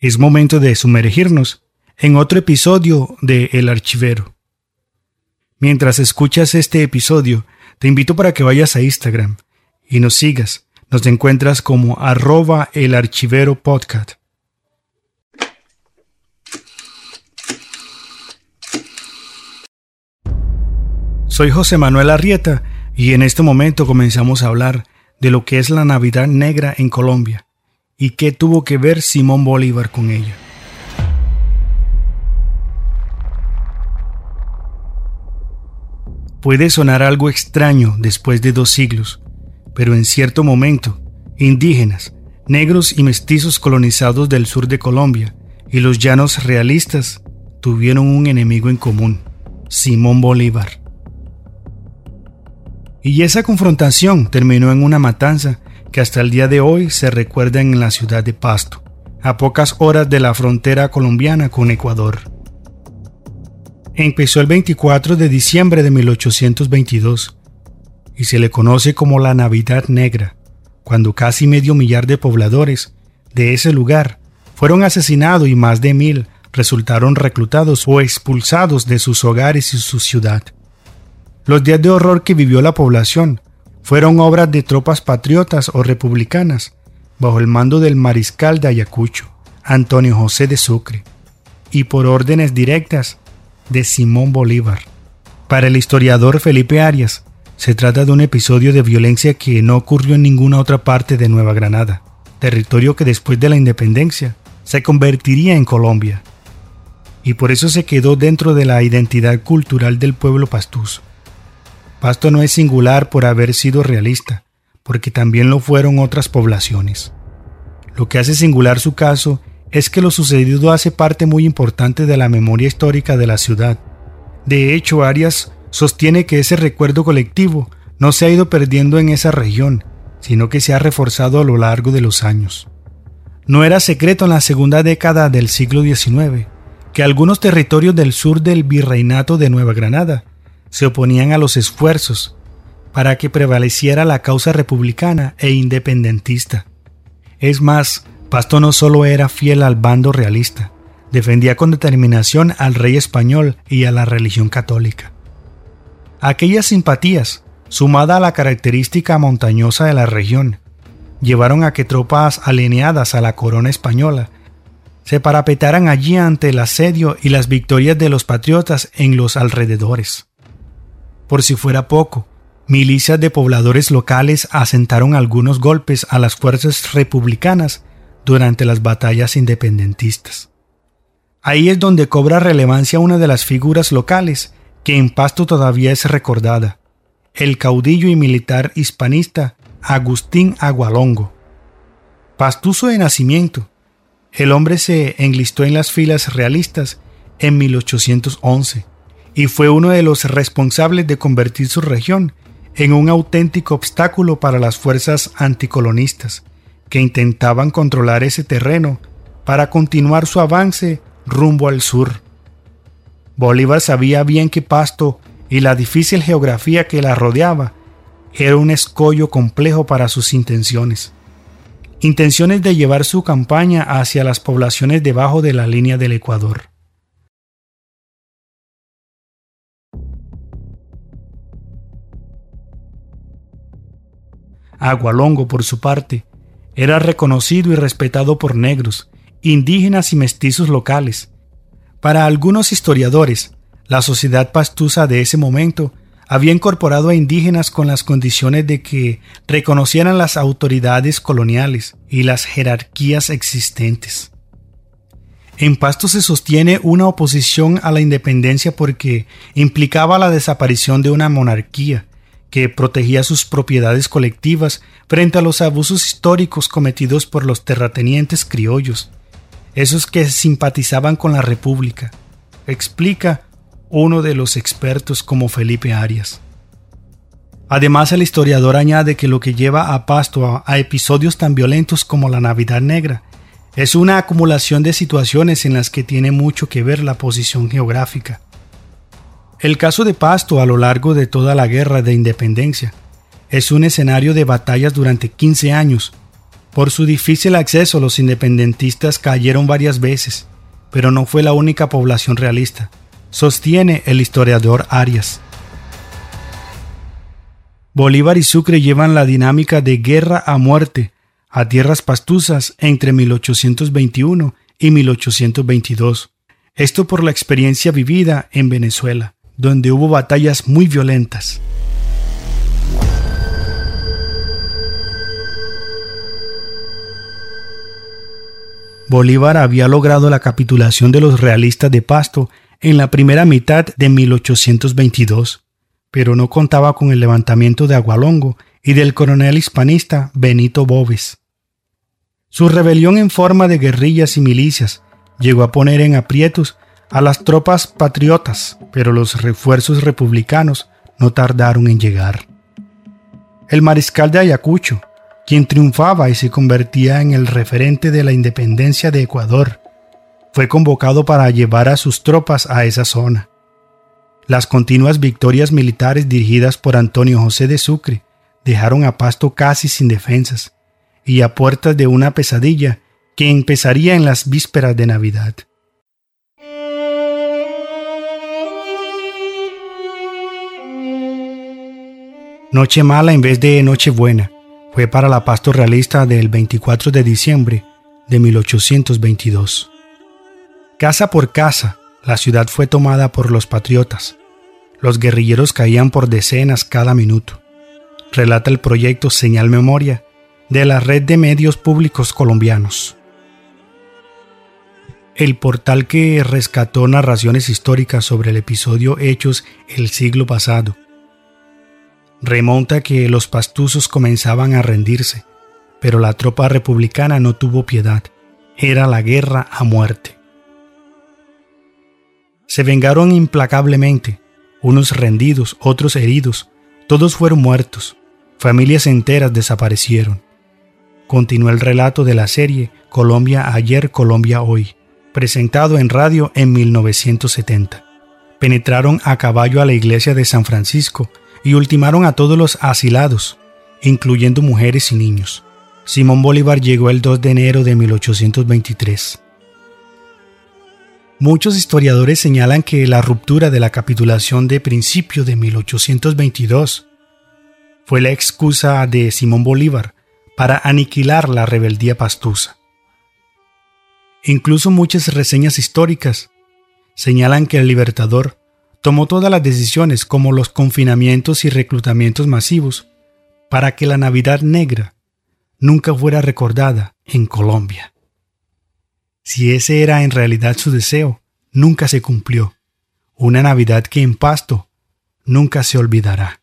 es momento de sumergirnos en otro episodio de El Archivero. Mientras escuchas este episodio, te invito para que vayas a Instagram y nos sigas. Nos encuentras como arroba el archivero podcast. Soy José Manuel Arrieta y en este momento comenzamos a hablar de lo que es la Navidad Negra en Colombia y qué tuvo que ver Simón Bolívar con ella. Puede sonar algo extraño después de dos siglos, pero en cierto momento, indígenas, negros y mestizos colonizados del sur de Colombia y los llanos realistas tuvieron un enemigo en común, Simón Bolívar. Y esa confrontación terminó en una matanza que hasta el día de hoy se recuerda en la ciudad de Pasto, a pocas horas de la frontera colombiana con Ecuador. Empezó el 24 de diciembre de 1822 y se le conoce como la Navidad Negra, cuando casi medio millar de pobladores de ese lugar fueron asesinados y más de mil resultaron reclutados o expulsados de sus hogares y su ciudad. Los días de horror que vivió la población fueron obras de tropas patriotas o republicanas, bajo el mando del mariscal de Ayacucho, Antonio José de Sucre, y por órdenes directas de Simón Bolívar. Para el historiador Felipe Arias, se trata de un episodio de violencia que no ocurrió en ninguna otra parte de Nueva Granada, territorio que después de la independencia se convertiría en Colombia. Y por eso se quedó dentro de la identidad cultural del pueblo pastuso. Pasto no es singular por haber sido realista, porque también lo fueron otras poblaciones. Lo que hace singular su caso es que lo sucedido hace parte muy importante de la memoria histórica de la ciudad. De hecho, Arias sostiene que ese recuerdo colectivo no se ha ido perdiendo en esa región, sino que se ha reforzado a lo largo de los años. No era secreto en la segunda década del siglo XIX que algunos territorios del sur del virreinato de Nueva Granada se oponían a los esfuerzos para que prevaleciera la causa republicana e independentista. Es más, Pasto no solo era fiel al bando realista, defendía con determinación al rey español y a la religión católica. Aquellas simpatías, sumada a la característica montañosa de la región, llevaron a que tropas alineadas a la corona española se parapetaran allí ante el asedio y las victorias de los patriotas en los alrededores. Por si fuera poco, milicias de pobladores locales asentaron algunos golpes a las fuerzas republicanas durante las batallas independentistas. Ahí es donde cobra relevancia una de las figuras locales que en Pasto todavía es recordada, el caudillo y militar hispanista Agustín Agualongo. Pastuso de nacimiento, el hombre se enlistó en las filas realistas en 1811 y fue uno de los responsables de convertir su región en un auténtico obstáculo para las fuerzas anticolonistas, que intentaban controlar ese terreno para continuar su avance rumbo al sur. Bolívar sabía bien que Pasto y la difícil geografía que la rodeaba era un escollo complejo para sus intenciones. Intenciones de llevar su campaña hacia las poblaciones debajo de la línea del Ecuador. Agualongo, por su parte, era reconocido y respetado por negros, indígenas y mestizos locales. Para algunos historiadores, la sociedad pastusa de ese momento había incorporado a indígenas con las condiciones de que reconocieran las autoridades coloniales y las jerarquías existentes. En Pasto se sostiene una oposición a la independencia porque implicaba la desaparición de una monarquía, que protegía sus propiedades colectivas frente a los abusos históricos cometidos por los terratenientes criollos, esos que simpatizaban con la República, explica uno de los expertos como Felipe Arias. Además, el historiador añade que lo que lleva a Pasto a, episodios tan violentos como la Navidad Negra es una acumulación de situaciones en las que tiene mucho que ver la posición geográfica el caso de Pasto a lo largo de toda la guerra de independencia es un escenario de batallas durante 15 años, Por su difícil acceso los independentistas cayeron varias veces, pero no fue la única población realista, sostiene el historiador Arias. Bolívar y Sucre llevan la dinámica de guerra a muerte a tierras pastuzas entre 1821 y 1822. Esto por la experiencia vivida en Venezuela, donde hubo batallas muy violentas. Bolívar había logrado la capitulación de los realistas de Pasto en la primera mitad de 1822, pero no contaba con el levantamiento de Agualongo y del coronel hispanista Benito Boves. Su rebelión en forma de guerrillas y milicias llegó a poner en aprietos a las tropas patriotas, pero los refuerzos republicanos no tardaron en llegar. El mariscal de Ayacucho, quien triunfaba y se convertía en el referente de la independencia de Ecuador, fue convocado para llevar a sus tropas a esa zona. Las continuas victorias militares dirigidas por Antonio José de Sucre dejaron a Pasto casi sin defensas y a puertas de una pesadilla que empezaría en las vísperas de Navidad. Noche mala en vez de noche buena fue para la pasto realista del 24 de diciembre de 1822. Casa por casa, la ciudad fue tomada por los patriotas. Los guerrilleros caían por decenas cada minuto. Relata el proyecto Señal Memoria de la Red de Medios Públicos Colombianos. El portal que rescató narraciones históricas sobre el episodio hechos el siglo pasado remonta que los pastuzos comenzaban a rendirse, pero la tropa republicana no tuvo piedad. Era la guerra a muerte. Se vengaron implacablemente, unos rendidos, otros heridos, todos fueron muertos, familias enteras desaparecieron. Continuó el relato de la serie Colombia ayer, Colombia hoy, presentado en radio en 1970. Penetraron a caballo a la iglesia de San Francisco y ultimaron a todos los asilados, incluyendo mujeres y niños. Simón Bolívar llegó el 2 de enero de 1823. Muchos historiadores señalan que la ruptura de la capitulación de principio de 1822 fue la excusa de Simón Bolívar para aniquilar la rebeldía pastusa. Incluso muchas reseñas históricas señalan que el libertador tomó todas las decisiones como los confinamientos y reclutamientos masivos para que la Navidad negra nunca fuera recordada en Colombia. Si ese era en realidad su deseo, nunca se cumplió. Una Navidad que en Pasto nunca se olvidará.